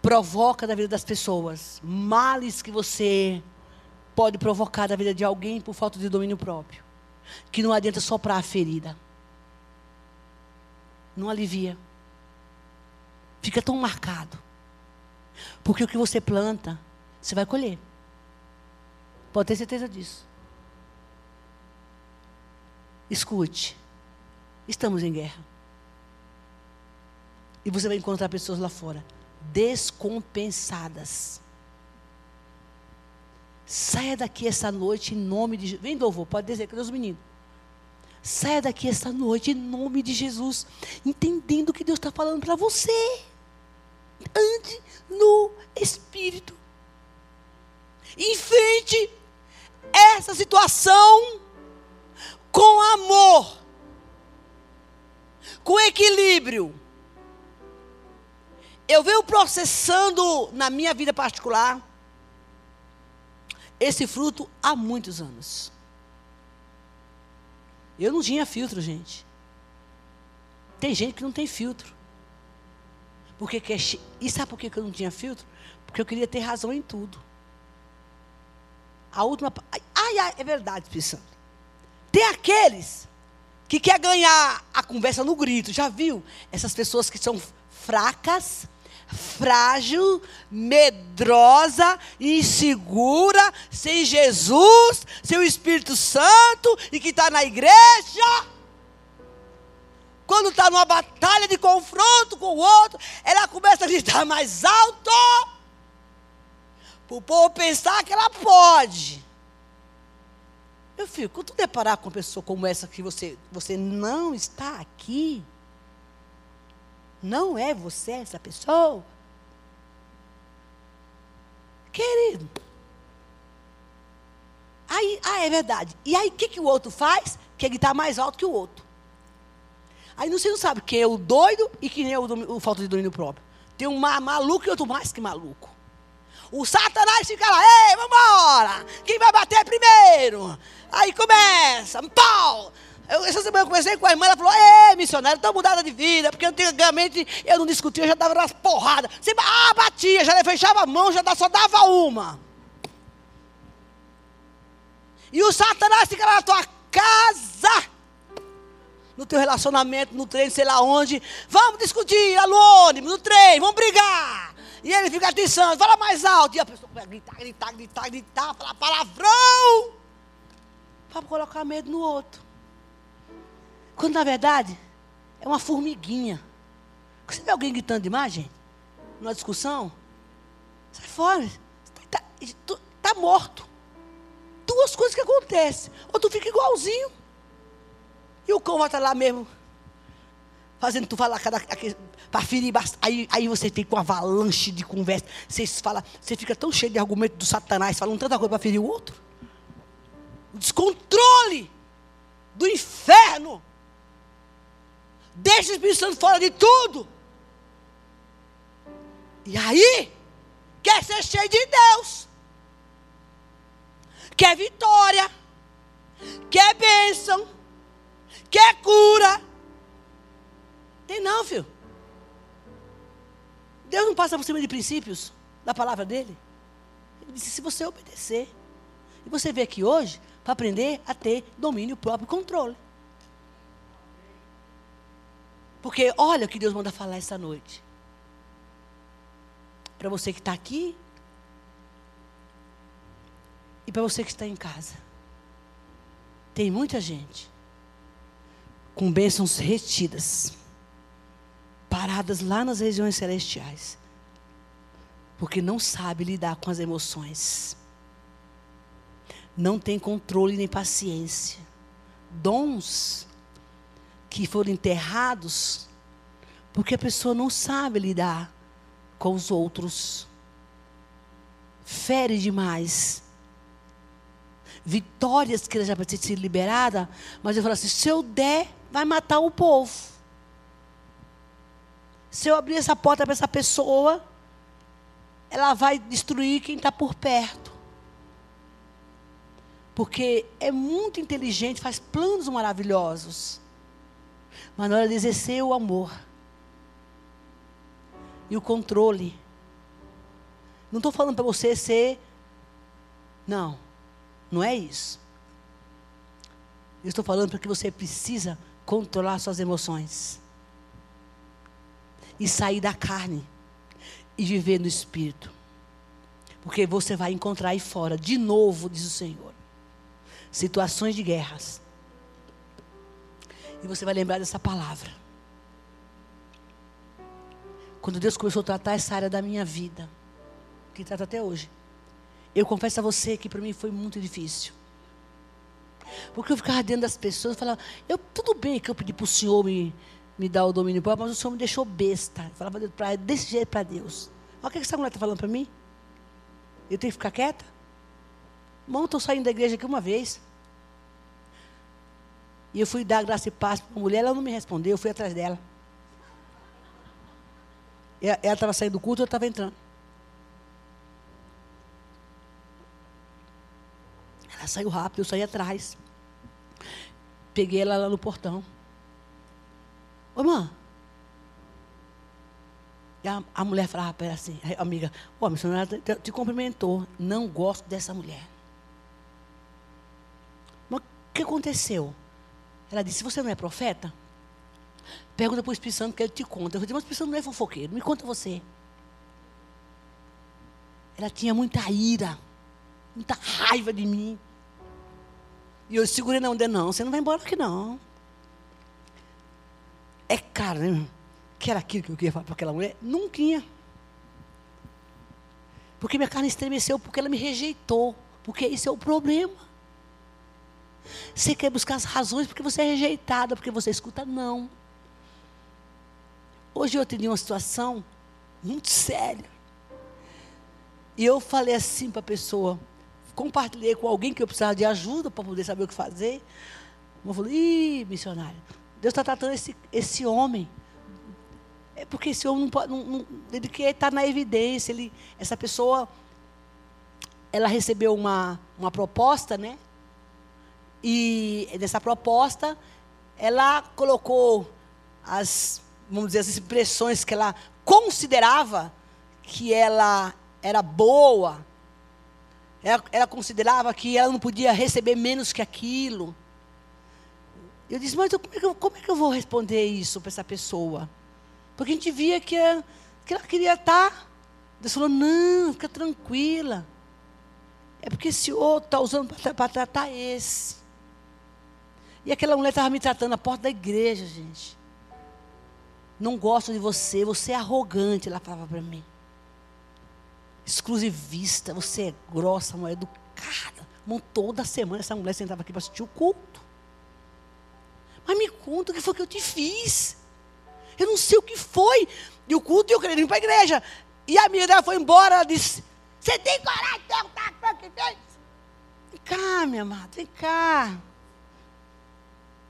provoca na vida das pessoas, males que você pode provocar na vida de alguém por falta de domínio próprio, que não adianta soprar a ferida. Não alivia. Fica tão marcado. Porque o que você planta, você vai colher. Pode ter certeza disso. Escute. Estamos em guerra. E você vai encontrar pessoas lá fora descompensadas. Saia daqui essa noite em nome de Jesus. Vem, Dovo, pode dizer, cadê os meninos? Saia daqui essa noite em nome de Jesus, entendendo o que Deus está falando para você. Ande no Espírito. Enfrente essa situação com amor, com equilíbrio. Eu venho processando na minha vida particular esse fruto há muitos anos. Eu não tinha filtro, gente. Tem gente que não tem filtro. Porque quer, e sabe por que eu não tinha filtro? Porque eu queria ter razão em tudo. A última. Ai, ai, é verdade, Espírito Santo. Tem aqueles que quer ganhar a conversa no grito. Já viu? Essas pessoas que são fracas, frágil, medrosa, insegura, sem Jesus, sem o Espírito Santo e que está na igreja. Quando está numa batalha de confronto com o outro, ela começa a gritar mais alto. Para o povo pensar que ela pode. Meu filho, quando tu deparar com uma pessoa como essa que você, você não está aqui, não é você essa pessoa? Querido. Aí, ah, é verdade. E aí, o que, que o outro faz? Quer gritar mais alto que o outro. Aí você não sabe quem é o doido e quem é o, o falta de domínio próprio. Tem um maluco e outro mais que maluco. O Satanás fica lá, ei, vamos embora. Quem vai bater primeiro? Aí começa, pau. Eu, essa semana eu conversei com a irmã, ela falou: Ei, missionário, estou mudada de vida, porque antigamente eu não discutia, eu já dava umas porradas. Você, ah, batia, já fechava a mão, já só dava uma. E o Satanás fica lá na tua casa, no teu relacionamento, no treino, sei lá onde. Vamos discutir, anônimo, no trem, vamos brigar. E ele fica atiçando, fala mais alto. E a pessoa começa a gritar, gritar, gritar, gritar, falar palavrão. Para colocar medo no outro. Quando na verdade é uma formiguinha. Você vê alguém gritando demais, gente? Numa discussão? Sai fora. Está tá, tá morto. Duas coisas que acontecem. Ou tu fica igualzinho. E o cão vai estar lá mesmo. Fazendo tu falar para ferir. Aí, aí você fica com uma avalanche de conversa. Você, fala, você fica tão cheio de argumento do Satanás, falando tanta coisa para ferir o outro. O descontrole do inferno Deixa o Espírito Santo fora de tudo. E aí, quer ser cheio de Deus. quer vitória, quer bênção, quer cura. Tem não, filho. Deus não passa por cima de princípios da palavra dele. Ele disse: se você obedecer. E você vê aqui hoje para aprender a ter domínio próprio e controle. Porque olha o que Deus manda falar essa noite. Para você que está aqui e para você que está em casa. Tem muita gente com bênçãos retidas, paradas lá nas regiões celestiais, porque não sabe lidar com as emoções, não tem controle nem paciência. Dons que foram enterrados, porque a pessoa não sabe lidar com os outros, fere demais. Vitórias que já precisa ser liberada, mas eu falo assim: se eu der, vai matar o povo. Se eu abrir essa porta para essa pessoa, ela vai destruir quem está por perto. Porque é muito inteligente, faz planos maravilhosos. Mas na hora de exercer o amor e o controle. Não estou falando para você ser. Não, não é isso. Eu estou falando para que você precisa controlar suas emoções. E sair da carne. E viver no espírito. Porque você vai encontrar aí fora, de novo, diz o Senhor, situações de guerras e você vai lembrar dessa palavra. Quando Deus começou a tratar essa área da minha vida, que trata até hoje, eu confesso a você que para mim foi muito difícil. Porque eu ficava dentro das pessoas e falava, eu, tudo bem que eu pedi para o Senhor me, me dar o domínio próprio, mas o Senhor me deixou besta. Eu falava pra, desse jeito para Deus. Olha o que essa mulher está falando para mim. Eu tenho que ficar quieta? Irmão, estou saindo da igreja aqui uma vez. E eu fui dar graça e paz para a mulher, ela não me respondeu, eu fui atrás dela. Ela estava saindo do culto, eu estava entrando. Ela saiu rápido, eu saí atrás. Peguei ela lá no portão. Ô, irmã. E a, a mulher falava para ela assim, amiga, ô, a missionária te, te cumprimentou. Não gosto dessa mulher. Mas o que aconteceu? Ela disse: Você não é profeta? Pergunta para o Espírito Santo que ele te conta. Eu disse: Mas o Espírito Santo não é fofoqueiro, me conta você. Ela tinha muita ira, muita raiva de mim. E eu segurei na onda: Não, você não vai embora aqui não. É cara, né? Que era aquilo que eu queria falar para aquela mulher? Não tinha. Porque minha carne estremeceu, porque ela me rejeitou. Porque esse é o problema. Você quer buscar as razões porque você é rejeitada, porque você escuta não. Hoje eu atendi uma situação muito séria. E eu falei assim para a pessoa, compartilhei com alguém que eu precisava de ajuda para poder saber o que fazer. Eu falei, ih, missionário, Deus está tratando esse, esse homem. É porque esse homem não pode, não, não, ele quer estar na evidência. Ele, essa pessoa, ela recebeu uma, uma proposta, né? E nessa proposta, ela colocou as, vamos dizer, as expressões que ela considerava que ela era boa. Ela, ela considerava que ela não podia receber menos que aquilo. Eu disse, mas como, é eu, como, é que eu, vou responder isso para essa pessoa? Porque a gente via que, que ela queria estar. Deus falou, não, fica tranquila. É porque esse outro está usando para tratar esse. E aquela mulher estava me tratando na porta da igreja, gente. Não gosto de você, você é arrogante, ela falava para mim. Exclusivista, você é grossa, mulher educada. Toda semana essa mulher sentava aqui para assistir o culto. Mas me conta o que foi que eu te fiz. Eu não sei o que foi. E o culto eu queria ir para a igreja. E a amiga dela foi embora, ela disse: Você tem coragem de perguntar o que fez? Vem cá, minha amada, vem cá.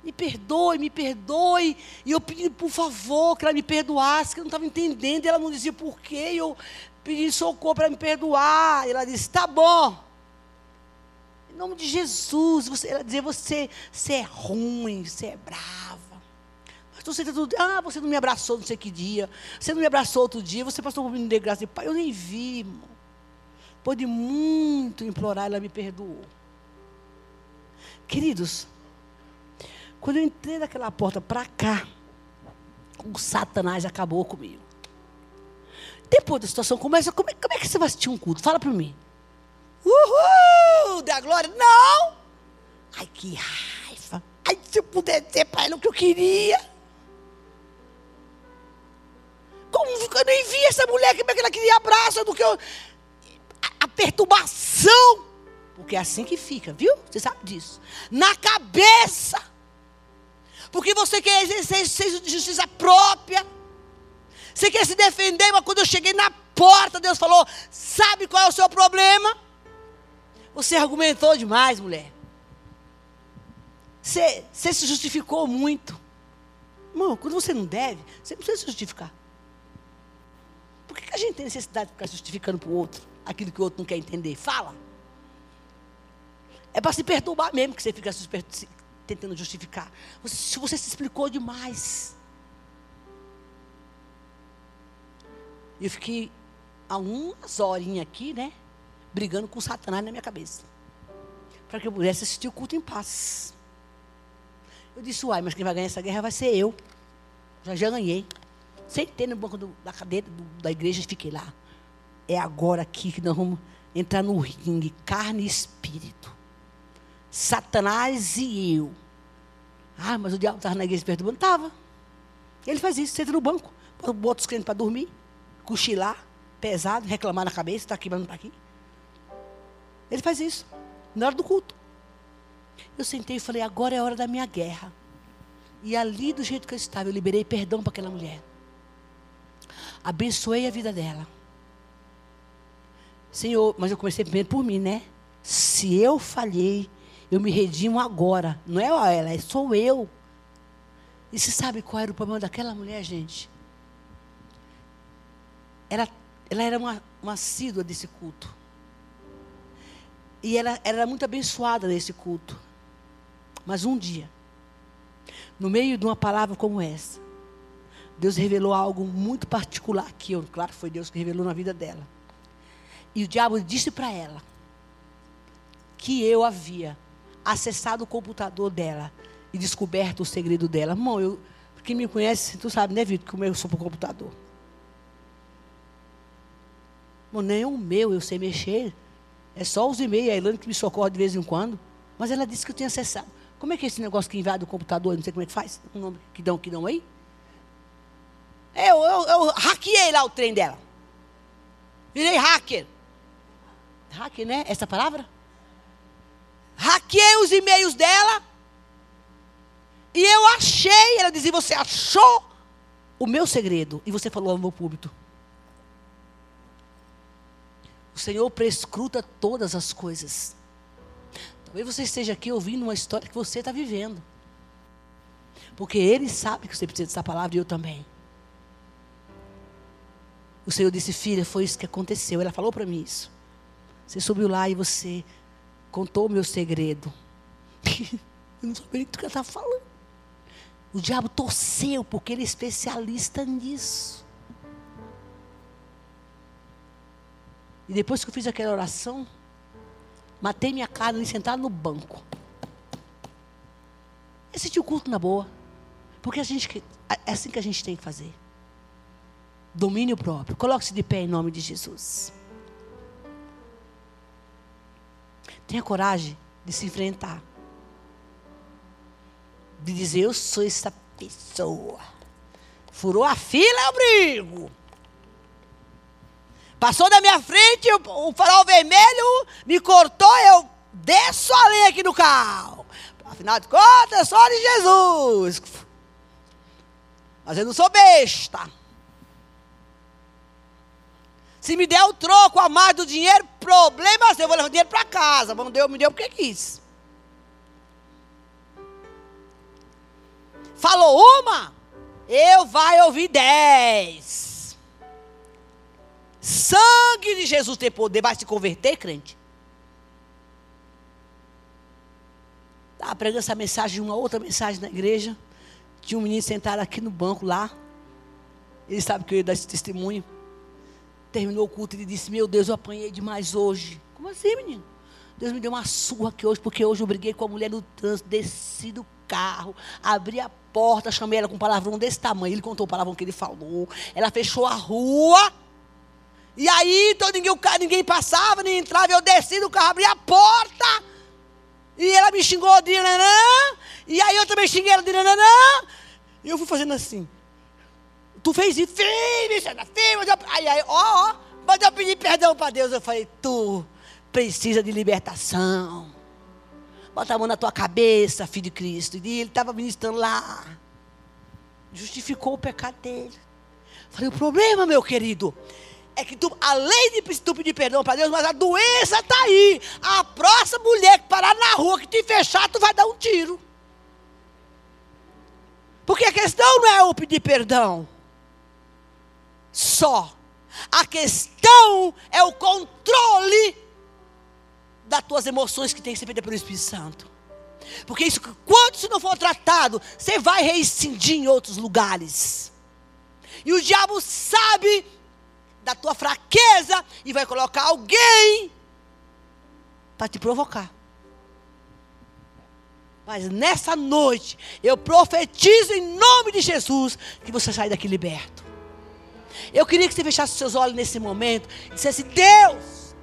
Me perdoe, me perdoe. E eu pedi, por favor, que ela me perdoasse, que eu não estava entendendo. E ela não dizia por quê. E eu pedi socorro para me perdoar. E ela disse: Tá bom. Em nome de Jesus, você, ela dizia, você, você é ruim, você é brava. Pastor, você tá tudo, ah, você não me abraçou não sei que dia. Você não me abraçou outro dia, você passou por mim de graça. Pai, eu nem vi, irmão. Pode muito implorar, ela me perdoou. Queridos, quando eu entrei daquela porta para cá, o Satanás acabou comigo. Depois da situação começa, como é, como é que você vai assistir um culto? Fala para mim. Uhul! Da glória? Não! Ai, que raiva. Ai, se eu pudesse dizer para ela o que eu queria. Como eu nem vi essa mulher, como é que ela queria abraço do que eu. A, a perturbação. Porque é assim que fica, viu? Você sabe disso. Na cabeça. Porque você quer exercer de justiça própria. Você quer se defender, mas quando eu cheguei na porta, Deus falou: Sabe qual é o seu problema? Você argumentou demais, mulher. Você, você se justificou muito. Irmão, quando você não deve, você não precisa se justificar. Por que, que a gente tem necessidade de ficar justificando para o outro aquilo que o outro não quer entender? Fala. É para se perturbar mesmo que você fica tentando justificar. Você, você se explicou demais. Eu fiquei há umas horinhas aqui, né? Brigando com Satanás na minha cabeça. Para que eu pudesse assistir o culto em paz. Eu disse, uai, mas quem vai ganhar essa guerra vai ser eu. Já já ganhei. Sentei no banco do, da cadeira do, da igreja e fiquei lá. É agora aqui que nós vamos entrar no ringue, carne e espírito. Satanás e eu. Ah, mas o diabo estava na igreja perturbando? Estava. Ele faz isso, senta no banco, bota os crentes para dormir, cochilar, pesado, reclamar na cabeça, está aqui, mas não está aqui. Ele faz isso, na hora do culto. Eu sentei e falei, agora é a hora da minha guerra. E ali, do jeito que eu estava, eu liberei perdão para aquela mulher. Abençoei a vida dela. Senhor, mas eu comecei primeiro por mim, né? Se eu falhei, eu me redimo agora. Não é ela, é sou eu. E você sabe qual era o problema daquela mulher, gente? Ela, ela era uma, uma assídua desse culto. E ela, ela era muito abençoada nesse culto. Mas um dia, no meio de uma palavra como essa, Deus revelou algo muito particular que eu, claro, foi Deus que revelou na vida dela. E o diabo disse para ela que eu havia acessado o computador dela e descoberto o segredo dela. Irmão, eu, quem me conhece, tu sabe, né, Vitor, como eu sou para o computador. Irmão, nem o meu eu sei mexer. É só os e-mails, a Elane que me socorre de vez em quando. Mas ela disse que eu tinha acessado. Como é que é esse negócio que invade o computador? Não sei como é que faz. O nome que dão, que dão aí? Eu, eu, eu hackeei lá o trem dela. Virei hacker. Hacker, né? Essa palavra? Hackeei os e-mails dela. E eu achei. Ela dizia: Você achou o meu segredo. E você falou ao meu público. O Senhor prescruta todas as coisas. Talvez você esteja aqui ouvindo uma história que você está vivendo. Porque Ele sabe que você precisa dessa palavra e eu também. O Senhor disse, filha, foi isso que aconteceu. Ela falou para mim isso. Você subiu lá e você contou o meu segredo. eu não sabia nem do que ela estava falando. O diabo torceu, porque ele é especialista nisso. E depois que eu fiz aquela oração, matei minha cara e sentado no banco. Assisti o culto na boa. Porque a gente, é assim que a gente tem que fazer. Domínio próprio. Coloque-se de pé em nome de Jesus. Tenha coragem de se enfrentar. De dizer, eu sou essa pessoa. Furou a fila, eu brigo. Passou da minha frente, o farol vermelho me cortou, eu desço a lenha aqui no carro. Afinal de contas, só de Jesus. Mas eu não sou besta. Se me der o troco a mais do dinheiro, problema seu. Eu vou levar o dinheiro para casa. Mas não deu, me deu porque quis. Falou uma, eu vai ouvir dez. Sangue de Jesus tem poder. Vai se converter, crente? Estava pregando essa mensagem, uma outra mensagem na igreja. Tinha um menino sentado aqui no banco lá. Ele sabe que eu ia dar esse testemunho. Terminou o culto ele disse: Meu Deus, eu apanhei demais hoje. Como assim, menino? Deus me deu uma surra aqui hoje, porque hoje eu briguei com a mulher no trânsito, desci do carro, abri a porta, chamei ela com um palavrão desse tamanho. Ele contou o palavrão que ele falou. Ela fechou a rua. E aí, então, ninguém, ninguém passava, nem entrava. Eu desci do carro, abri a porta. E ela me xingou de nanã. E aí eu também xinguei ela de nanã. E eu fui fazendo assim. Tu fez isso? Fiz, fiz. Mas eu, aí, aí, ó, ó. Mas eu pedi perdão para Deus. Eu falei, tu precisa de libertação. Bota a mão na tua cabeça, filho de Cristo. E ele estava ministrando lá. Justificou o pecado dele. Falei, o problema, meu querido, é que tu, além de tu pedir perdão para Deus, mas a doença está aí. A próxima mulher que parar na rua, que te fechar, tu vai dar um tiro. Porque a questão não é o pedir perdão. Só. A questão é o controle das tuas emoções que tem que ser feita pelo Espírito Santo. Porque isso, quando isso não for tratado, você vai reincidir em outros lugares. E o diabo sabe da tua fraqueza e vai colocar alguém para te provocar. Mas nessa noite, eu profetizo em nome de Jesus que você sai daqui liberto. Eu queria que você fechasse seus olhos nesse momento e dissesse: Deus,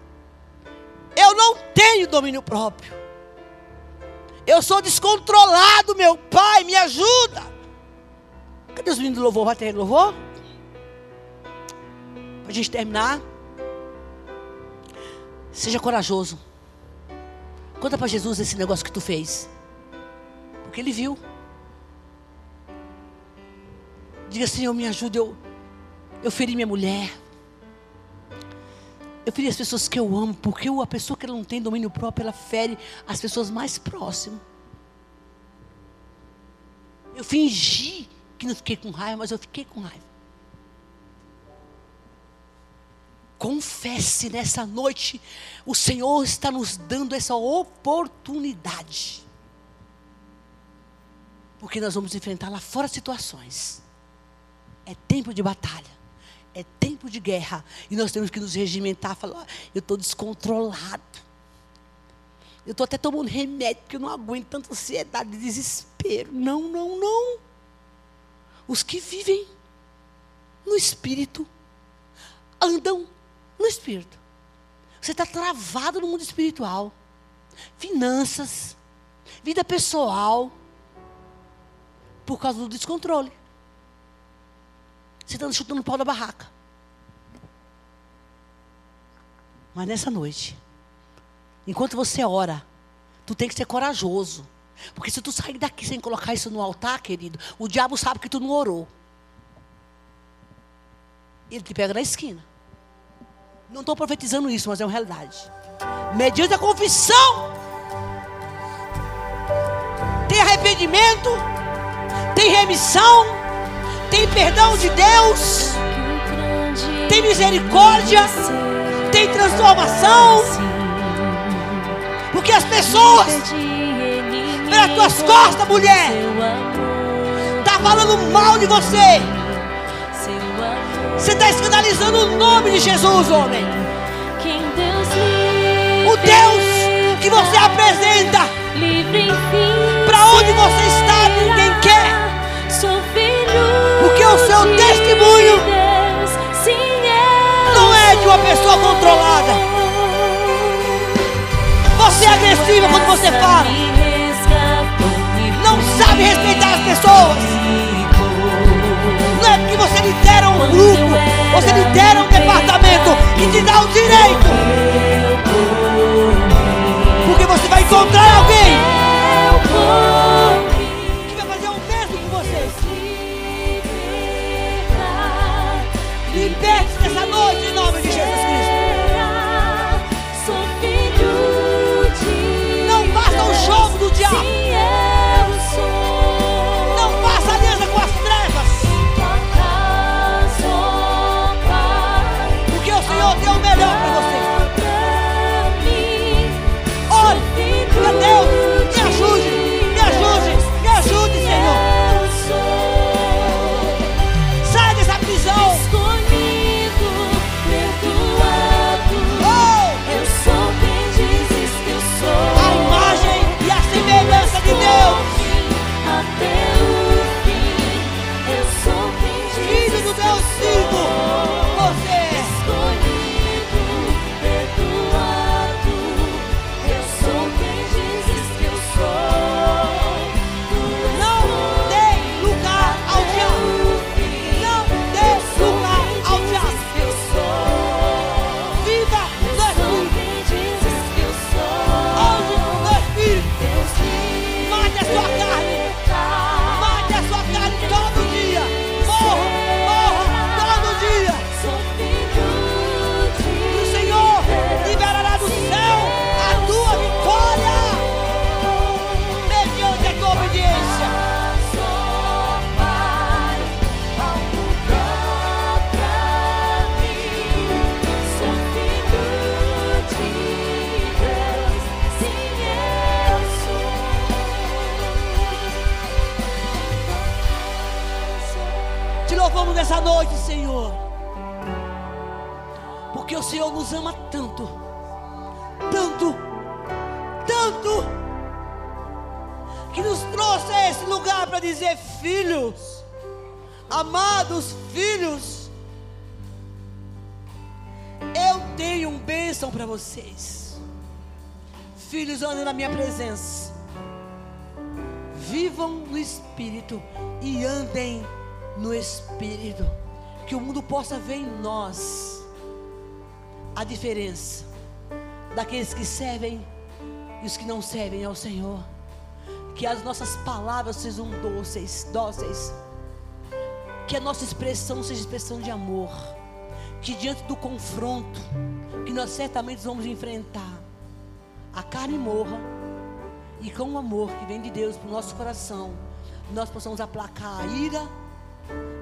eu não tenho domínio próprio. Eu sou descontrolado, meu pai, me ajuda. Cadê os meninos do louvor? Vai ter louvor? Para a gente terminar. Seja corajoso. Conta para Jesus esse negócio que tu fez. Porque ele viu. Diga, Senhor, me ajuda. Eu, eu feri minha mulher. Eu feri as pessoas que eu amo, porque a pessoa que não tem domínio próprio, ela fere as pessoas mais próximas. Eu fingi que não fiquei com raiva, mas eu fiquei com raiva. Confesse nessa noite, o Senhor está nos dando essa oportunidade. Porque nós vamos enfrentar lá fora situações. É tempo de batalha. É tempo de guerra. E nós temos que nos regimentar, falar, eu estou descontrolado. Eu estou até tomando remédio, porque eu não aguento tanta ansiedade e desespero. Não, não, não. Os que vivem no Espírito andam no Espírito. Você está travado no mundo espiritual. Finanças, vida pessoal, por causa do descontrole. Você está chutando o pau da barraca. Mas nessa noite, enquanto você ora, tu tem que ser corajoso. Porque se tu sair daqui sem colocar isso no altar, querido, o diabo sabe que tu não orou. Ele te pega na esquina. Não estou profetizando isso, mas é uma realidade. Mediante a confissão, tem arrependimento, tem remissão tem perdão de Deus, tem misericórdia, tem transformação. Porque as pessoas, pelas tuas costas, mulher, está falando mal de você. Você está escandalizando o nome de Jesus, homem. O Deus que você apresenta. Para onde você está, testemunho não é de uma pessoa controlada. Você é agressiva quando você fala. Não sabe respeitar as pessoas. Não é porque você lidera um grupo, você lidera um departamento que te dá o direito. Porque você vai encontrar alguém noite, Senhor. Porque o Senhor nos ama tanto, tanto, tanto, que nos trouxe a esse lugar para dizer: filhos, amados filhos, eu tenho um bênção para vocês. Filhos, andem na minha presença. Vivam no Espírito e andem no Espírito. Que o mundo possa ver em nós a diferença daqueles que servem e os que não servem ao Senhor. Que as nossas palavras sejam doces, dóceis. Que a nossa expressão seja expressão de amor. Que diante do confronto que nós certamente vamos enfrentar, a carne morra e com o amor que vem de Deus para o nosso coração, nós possamos aplacar a ira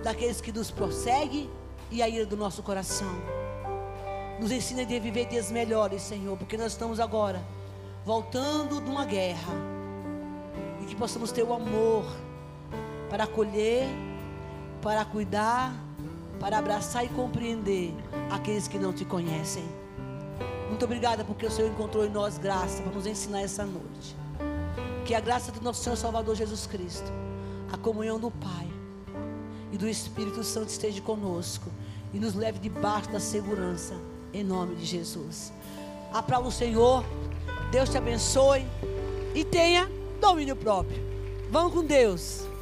daqueles que nos prosseguem e a ira do nosso coração. Nos ensina a viver dias melhores, Senhor, porque nós estamos agora voltando de uma guerra. E que possamos ter o amor para acolher, para cuidar, para abraçar e compreender aqueles que não te conhecem. Muito obrigada porque o Senhor encontrou em nós graça para nos ensinar essa noite. Que a graça do nosso Senhor Salvador Jesus Cristo, a comunhão do Pai e do Espírito Santo esteja conosco e nos leve debaixo da segurança, em nome de Jesus. Aplauda o Senhor, Deus te abençoe e tenha domínio próprio. Vamos com Deus.